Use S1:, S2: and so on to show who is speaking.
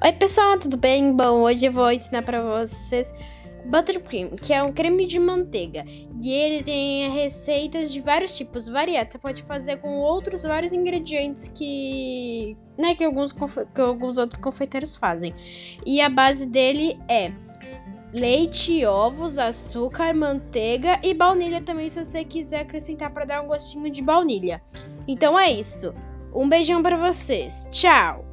S1: Oi pessoal, tudo bem? Bom, hoje eu vou ensinar para vocês buttercream, que é um creme de manteiga. E ele tem receitas de vários tipos, variados. Você pode fazer com outros vários ingredientes que, né, que alguns que alguns outros confeiteiros fazem. E a base dele é leite, ovos, açúcar, manteiga e baunilha também, se você quiser acrescentar para dar um gostinho de baunilha. Então é isso. Um beijão para vocês. Tchau.